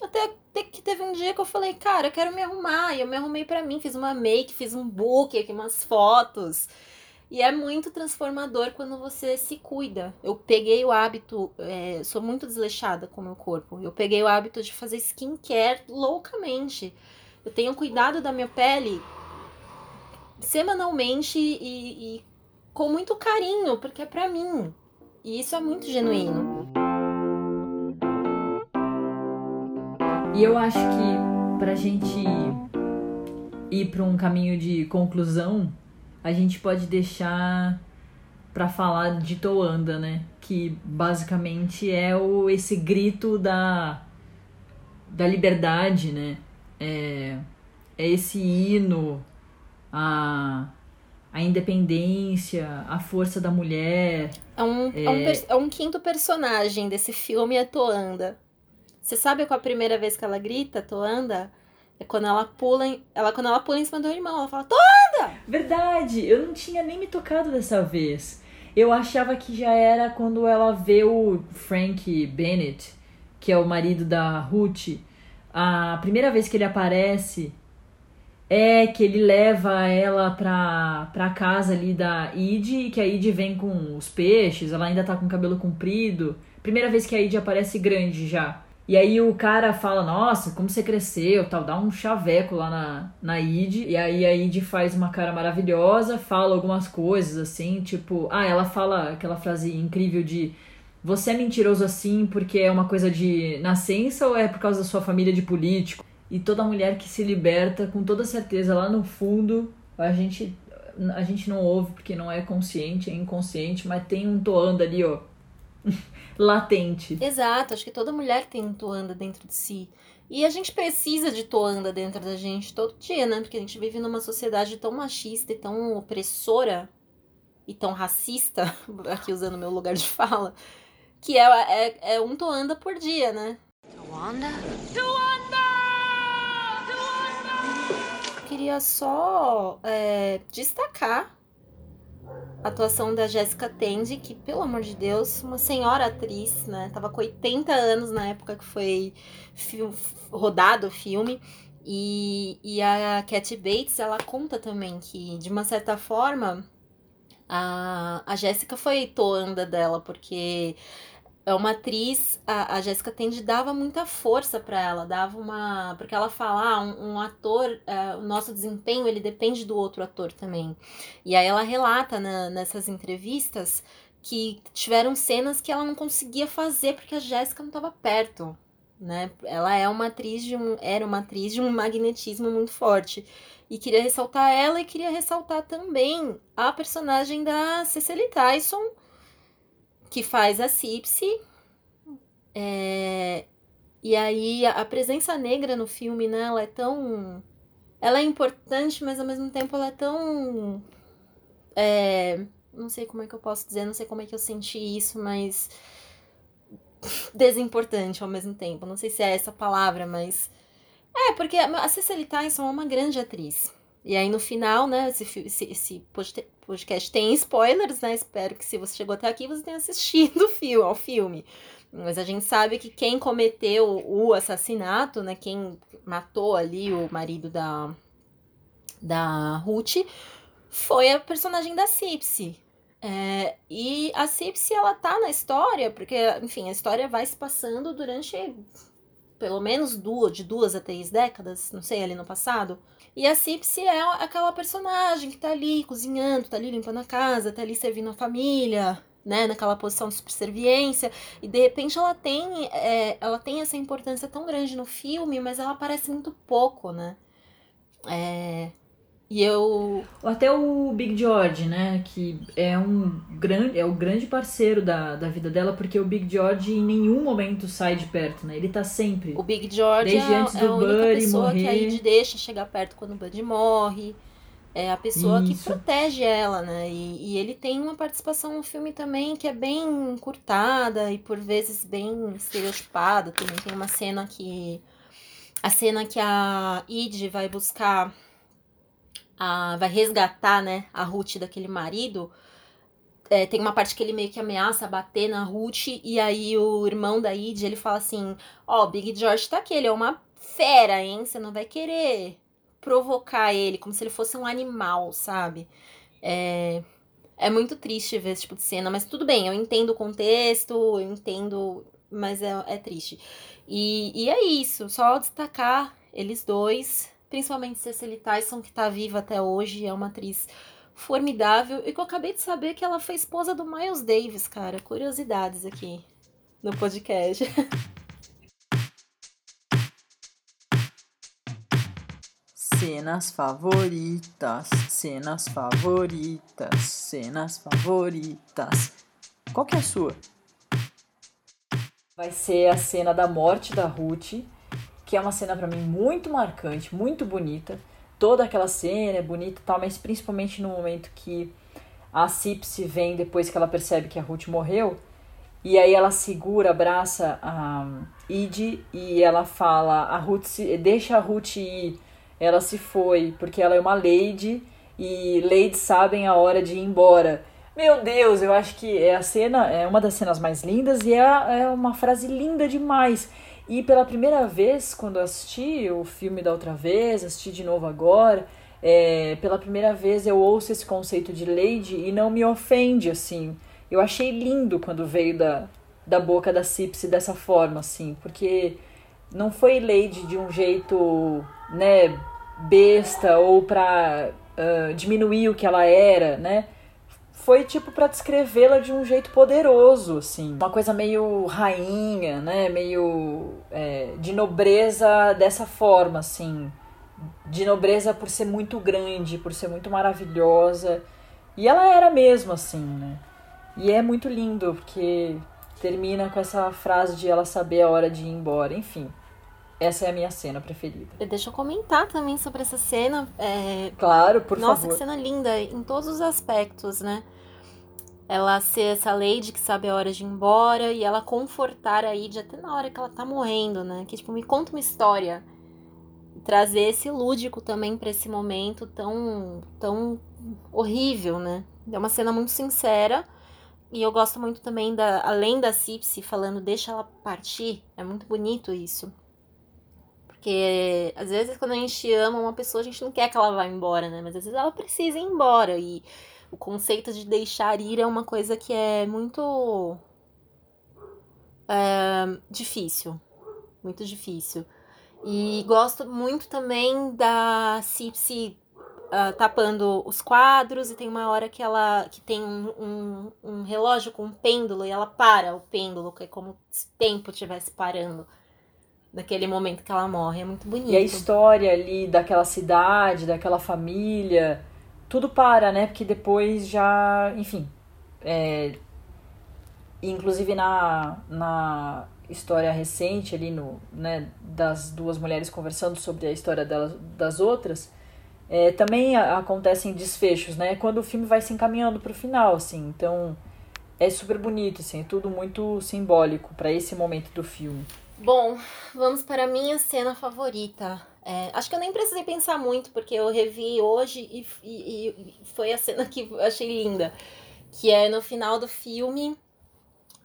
Até que teve um dia que eu falei, cara, eu quero me arrumar. E eu me arrumei para mim, fiz uma make, fiz um book aqui, umas fotos. E é muito transformador quando você se cuida. Eu peguei o hábito, é, sou muito desleixada com o meu corpo. Eu peguei o hábito de fazer skincare loucamente. Eu tenho cuidado da minha pele semanalmente e, e com muito carinho, porque é pra mim. E isso é muito genuíno. E eu acho que pra gente ir para um caminho de conclusão, a gente pode deixar para falar de Toanda, né? Que basicamente é o esse grito da da liberdade, né? É, é esse hino a a independência, a força da mulher. É um, é... é um, é um quinto personagem desse filme, é Toanda. Você sabe qual a primeira vez que ela grita, Toanda? É quando ela pula em, ela, quando ela pula em cima do irmão, ela fala, Toda! Verdade, eu não tinha nem me tocado dessa vez. Eu achava que já era quando ela vê o Frank Bennett, que é o marido da Ruth. A primeira vez que ele aparece é que ele leva ela pra, pra casa ali da Id, que a Id vem com os peixes, ela ainda tá com o cabelo comprido. Primeira vez que a Id aparece grande já. E aí o cara fala, nossa, como você cresceu, tal, dá um chaveco lá na, na Id. E aí a Id faz uma cara maravilhosa, fala algumas coisas assim, tipo, ah, ela fala aquela frase incrível de você é mentiroso assim porque é uma coisa de nascença ou é por causa da sua família de político? E toda mulher que se liberta, com toda certeza, lá no fundo, a gente a gente não ouve porque não é consciente, é inconsciente, mas tem um toando ali, ó, latente. Exato, acho que toda mulher tem um toanda dentro de si. E a gente precisa de toanda dentro da gente todo dia, né? Porque a gente vive numa sociedade tão machista e tão opressora e tão racista, aqui usando meu lugar de fala, que é, é, é um toanda por dia, né? Toanda? Toanda! Toanda! Queria só é, destacar atuação da Jessica Tandy, que, pelo amor de Deus, uma senhora atriz, né? Tava com 80 anos na época que foi rodado o filme. E, e a Cat Bates, ela conta também que, de uma certa forma, a, a Jéssica foi toanda dela, porque é uma atriz, a, a Jéssica Tende dava muita força para ela, dava uma. Porque ela fala, ah, um, um ator, uh, o nosso desempenho ele depende do outro ator também. E aí ela relata na, nessas entrevistas que tiveram cenas que ela não conseguia fazer porque a Jéssica não estava perto. Né? Ela é uma atriz de um, era uma atriz de um magnetismo muito forte. E queria ressaltar ela e queria ressaltar também a personagem da Cecily Tyson que faz a Cipse. É, e aí a presença negra no filme, né, ela é tão. Ela é importante, mas ao mesmo tempo ela é tão. É, não sei como é que eu posso dizer, não sei como é que eu senti isso, mas. Desimportante ao mesmo tempo. Não sei se é essa palavra, mas. É, porque a Cecily Tyson é uma grande atriz. E aí no final, né, esse, esse, esse podcast tem spoilers, né? Espero que se você chegou até aqui, você tenha assistido o filme, ao filme. Mas a gente sabe que quem cometeu o assassinato, né? Quem matou ali o marido da, da Ruth foi a personagem da Cipse. É, e a Cipse, ela tá na história, porque, enfim, a história vai se passando durante pelo menos duas, de duas a três décadas, não sei, ali no passado. E a Cipse é aquela personagem que tá ali cozinhando, tá ali limpando a casa, tá ali servindo a família, né, naquela posição de subserviência, e de repente ela tem, é, ela tem essa importância tão grande no filme, mas ela aparece muito pouco, né? É, e eu. Até o Big George, né? Que é um grande. É o grande parceiro da, da vida dela, porque o Big George em nenhum momento sai de perto, né? Ele tá sempre. O Big George desde é, antes do é a única Buddy pessoa morrer. que a Id deixa chegar perto quando o Buddy morre. é a pessoa Isso. que protege ela, né? E, e, ele tem uma participação no filme também que é bem encurtada e por vezes bem estereotipada. Também tem uma cena que. A cena que a Id vai buscar. A, vai resgatar, né? A Ruth daquele marido. É, tem uma parte que ele meio que ameaça bater na Ruth, e aí o irmão da Id, ele fala assim: Ó, oh, Big George tá aqui, ele é uma fera, hein? Você não vai querer provocar ele, como se ele fosse um animal, sabe? É, é muito triste ver esse tipo de cena, mas tudo bem, eu entendo o contexto, eu entendo, mas é, é triste. E, e é isso, só destacar eles dois, principalmente Cecily Tyson, que tá viva até hoje, é uma atriz formidável, e que eu acabei de saber que ela foi esposa do Miles Davis, cara. Curiosidades aqui no podcast. Cenas favoritas, cenas favoritas, cenas favoritas. Qual que é a sua? Vai ser a cena da morte da Ruth, que é uma cena para mim muito marcante, muito bonita. Toda aquela cena é bonita e tal, mas principalmente no momento que a Cipse vem depois que ela percebe que a Ruth morreu. E aí ela segura, abraça a Id e ela fala, a Ruth deixa a Ruth ir ela se foi porque ela é uma lady e ladies sabem a hora de ir embora. Meu Deus, eu acho que é a cena, é uma das cenas mais lindas e é, é uma frase linda demais. E pela primeira vez, quando assisti o filme da outra vez, assisti de novo agora, é, pela primeira vez eu ouço esse conceito de lady e não me ofende, assim. Eu achei lindo quando veio da, da boca da Cipse dessa forma, assim, porque não foi lady de um jeito né, besta ou para uh, diminuir o que ela era, né? Foi tipo para descrevê-la de um jeito poderoso, assim, uma coisa meio rainha, né? Meio é, de nobreza dessa forma, assim, de nobreza por ser muito grande, por ser muito maravilhosa. E ela era mesmo assim, né? E é muito lindo porque termina com essa frase de ela saber a hora de ir embora, enfim. Essa é a minha cena preferida. Deixa eu comentar também sobre essa cena. É... Claro, por Nossa, favor. Nossa, que cena linda, em todos os aspectos, né? Ela ser essa lady que sabe a hora de ir embora e ela confortar a Id até na hora que ela tá morrendo, né? Que, tipo, me conta uma história. Trazer esse lúdico também para esse momento tão, tão horrível, né? É uma cena muito sincera. E eu gosto muito também da, além da Cipsy falando, deixa ela partir. É muito bonito isso. Porque às vezes quando a gente ama uma pessoa, a gente não quer que ela vá embora, né? Mas às vezes ela precisa ir embora. E o conceito de deixar ir é uma coisa que é muito é, difícil. Muito difícil. E gosto muito também da Cipsy uh, tapando os quadros. E tem uma hora que ela que tem um, um, um relógio com um pêndulo e ela para o pêndulo, que é como se o tempo estivesse parando daquele momento que ela morre. É muito bonito. E a história ali daquela cidade, daquela família, tudo para, né? Porque depois já, enfim. É, inclusive na, na história recente ali no, né, das duas mulheres conversando sobre a história delas, das outras, é, também acontecem desfechos, né? Quando o filme vai se encaminhando para o final, assim. Então é super bonito, assim, é tudo muito simbólico para esse momento do filme. Bom, vamos para a minha cena favorita. É, acho que eu nem precisei pensar muito, porque eu revi hoje e, e, e, foi a cena que eu achei linda. Que é no final do filme,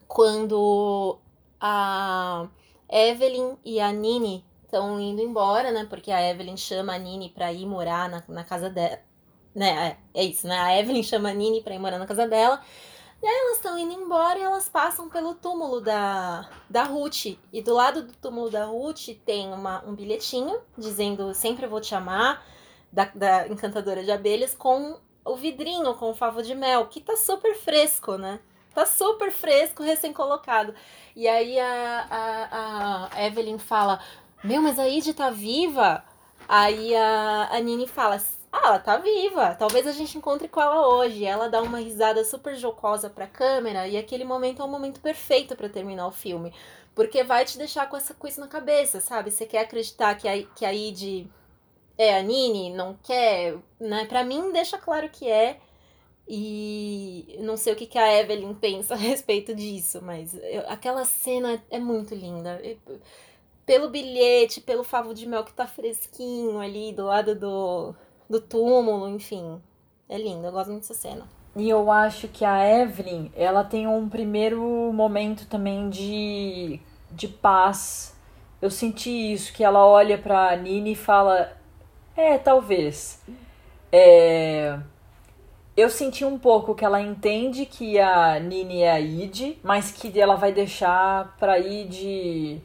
quando a Evelyn e a Nini estão indo embora, né? Porque a Evelyn chama a Nini para ir morar na, na casa dela. Né? É, é isso, né? A Evelyn chama a Nini para ir morar na casa dela. E aí elas estão indo embora e elas passam pelo túmulo da, da Ruth. E do lado do túmulo da Ruth tem uma, um bilhetinho dizendo sempre vou te amar, da, da encantadora de abelhas, com o vidrinho com o favo de mel, que tá super fresco, né? Tá super fresco, recém-colocado. E aí a, a, a Evelyn fala: Meu, mas a Id tá viva? Aí a, a Nini fala: ah, ela tá viva. Talvez a gente encontre com ela hoje. Ela dá uma risada super jocosa pra câmera e aquele momento é o momento perfeito para terminar o filme. Porque vai te deixar com essa coisa na cabeça, sabe? Você quer acreditar que a, que a Id é a Nini, não quer, né? Para mim deixa claro que é. E não sei o que, que a Evelyn pensa a respeito disso, mas eu, aquela cena é muito linda. Pelo bilhete, pelo favo de mel que tá fresquinho ali do lado do, do túmulo, enfim. É lindo, eu gosto muito dessa cena. E eu acho que a Evelyn, ela tem um primeiro momento também de, de paz. Eu senti isso, que ela olha pra Nini e fala: É, talvez. É... Eu senti um pouco que ela entende que a Nini é a Id, mas que ela vai deixar pra Id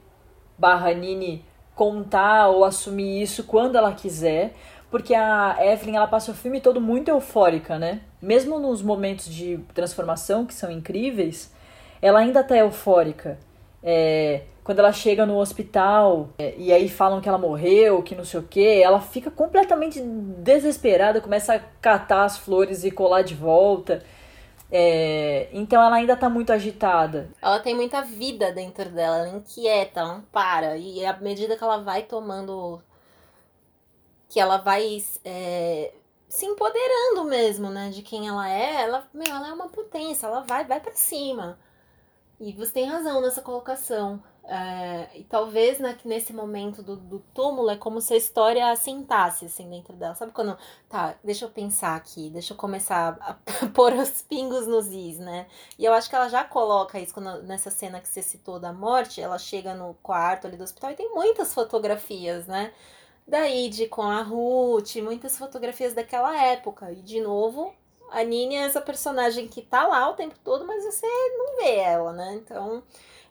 barra Nini contar ou assumir isso quando ela quiser porque a Evelyn ela passa o filme todo muito eufórica, né? Mesmo nos momentos de transformação que são incríveis, ela ainda tá eufórica. É, quando ela chega no hospital é, e aí falam que ela morreu, que não sei o que, ela fica completamente desesperada, começa a catar as flores e colar de volta. É, então ela ainda tá muito agitada. Ela tem muita vida dentro dela, ela é inquieta, ela não para. E à medida que ela vai tomando que ela vai é, se empoderando mesmo, né, de quem ela é, ela, meu, ela é uma potência, ela vai, vai para cima. E você tem razão nessa colocação. É, e talvez né, nesse momento do, do túmulo é como se a história assentasse assim dentro dela. Sabe quando. Tá, deixa eu pensar aqui, deixa eu começar a pôr os pingos nos is, né? E eu acho que ela já coloca isso quando, nessa cena que você citou da morte. Ela chega no quarto ali do hospital e tem muitas fotografias, né? Da Id com a Ruth, muitas fotografias daquela época. E de novo, a Nini é essa personagem que tá lá o tempo todo, mas você não vê ela, né? Então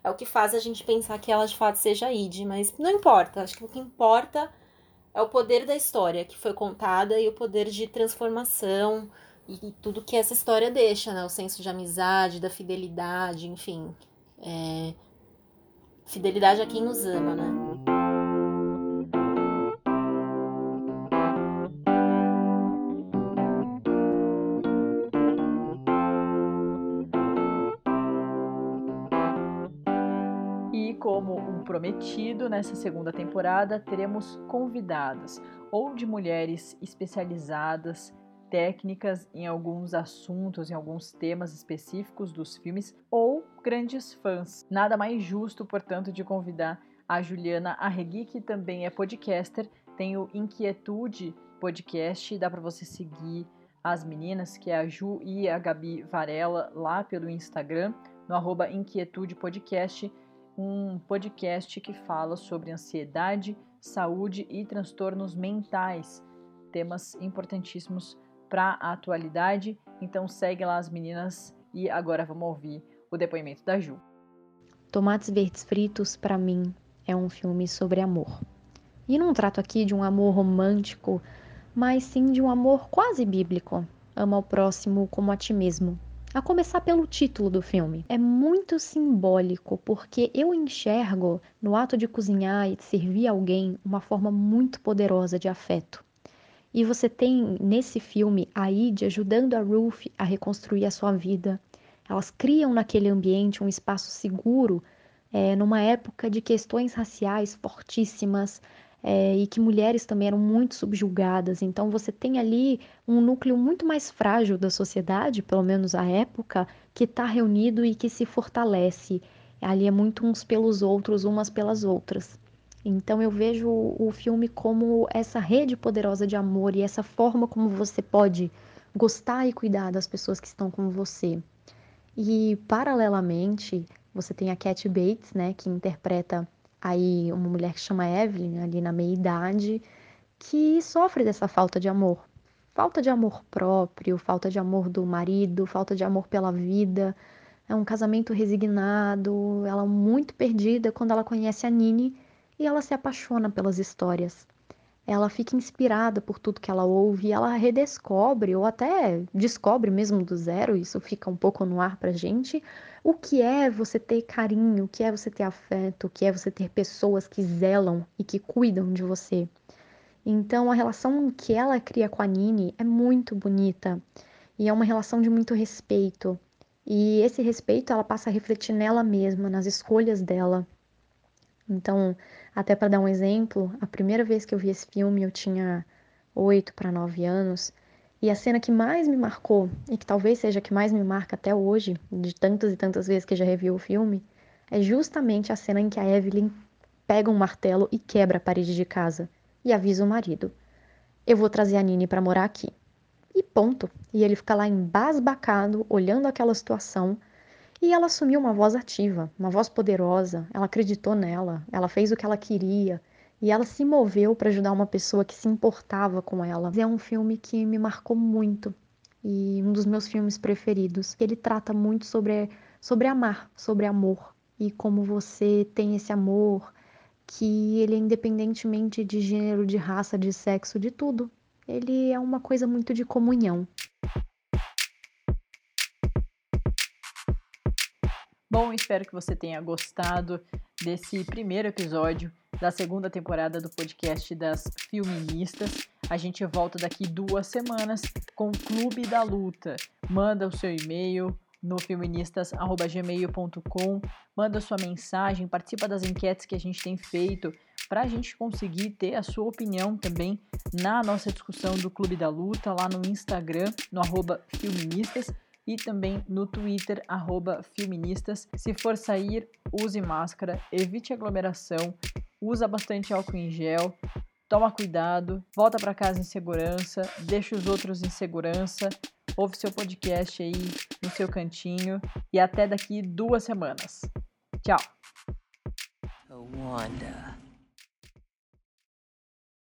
é o que faz a gente pensar que ela de fato seja a Id, mas não importa. Acho que o que importa é o poder da história que foi contada e o poder de transformação e tudo que essa história deixa, né? O senso de amizade, da fidelidade, enfim. É... Fidelidade a quem nos ama, né? Prometido, nessa segunda temporada teremos convidadas, ou de mulheres especializadas, técnicas em alguns assuntos, em alguns temas específicos dos filmes, ou grandes fãs. Nada mais justo, portanto, de convidar a Juliana Arregui, que também é podcaster, tem o Inquietude Podcast, dá para você seguir as meninas, que é a Ju e a Gabi Varela, lá pelo Instagram, no arroba Inquietude Podcast um podcast que fala sobre ansiedade, saúde e transtornos mentais, temas importantíssimos para a atualidade. Então segue lá as meninas e agora vamos ouvir o depoimento da Ju. Tomates Verdes Fritos, para mim, é um filme sobre amor. E não trato aqui de um amor romântico, mas sim de um amor quase bíblico. Ama o próximo como a ti mesmo. A começar pelo título do filme. É muito simbólico porque eu enxergo no ato de cozinhar e de servir alguém uma forma muito poderosa de afeto. E você tem nesse filme a Id ajudando a Ruth a reconstruir a sua vida. Elas criam naquele ambiente um espaço seguro é, numa época de questões raciais fortíssimas, é, e que mulheres também eram muito subjugadas. Então você tem ali um núcleo muito mais frágil da sociedade, pelo menos à época, que está reunido e que se fortalece. Ali é muito uns pelos outros, umas pelas outras. Então eu vejo o filme como essa rede poderosa de amor e essa forma como você pode gostar e cuidar das pessoas que estão com você. E paralelamente, você tem a Cat Bates, né, que interpreta aí uma mulher que chama Evelyn, ali na meia-idade, que sofre dessa falta de amor. Falta de amor próprio, falta de amor do marido, falta de amor pela vida. É um casamento resignado, ela muito perdida quando ela conhece a Nini e ela se apaixona pelas histórias. Ela fica inspirada por tudo que ela ouve, e ela redescobre ou até descobre mesmo do zero, isso fica um pouco no ar pra gente, o que é você ter carinho, o que é você ter afeto, o que é você ter pessoas que zelam e que cuidam de você. Então a relação que ela cria com a Nini é muito bonita e é uma relação de muito respeito. E esse respeito ela passa a refletir nela mesma, nas escolhas dela. Então, até para dar um exemplo, a primeira vez que eu vi esse filme eu tinha oito para nove anos, e a cena que mais me marcou, e que talvez seja a que mais me marca até hoje, de tantas e tantas vezes que já revi o filme, é justamente a cena em que a Evelyn pega um martelo e quebra a parede de casa e avisa o marido: Eu vou trazer a Nini para morar aqui. E ponto. E ele fica lá embasbacado, olhando aquela situação. E ela assumiu uma voz ativa, uma voz poderosa. Ela acreditou nela, ela fez o que ela queria. E ela se moveu para ajudar uma pessoa que se importava com ela. É um filme que me marcou muito e um dos meus filmes preferidos. Ele trata muito sobre, sobre amar, sobre amor e como você tem esse amor que ele é independentemente de gênero, de raça, de sexo, de tudo. Ele é uma coisa muito de comunhão. Bom, espero que você tenha gostado desse primeiro episódio da segunda temporada do podcast das Filministas. A gente volta daqui duas semanas com o Clube da Luta. Manda o seu e-mail no feministas.gmail.com, manda sua mensagem, participa das enquetes que a gente tem feito para a gente conseguir ter a sua opinião também na nossa discussão do Clube da Luta, lá no Instagram, no arroba Filministas e também no Twitter, arroba Filministas. Se for sair, use máscara, evite aglomeração, usa bastante álcool em gel, toma cuidado, volta para casa em segurança, deixa os outros em segurança, ouve seu podcast aí no seu cantinho e até daqui duas semanas. Tchau!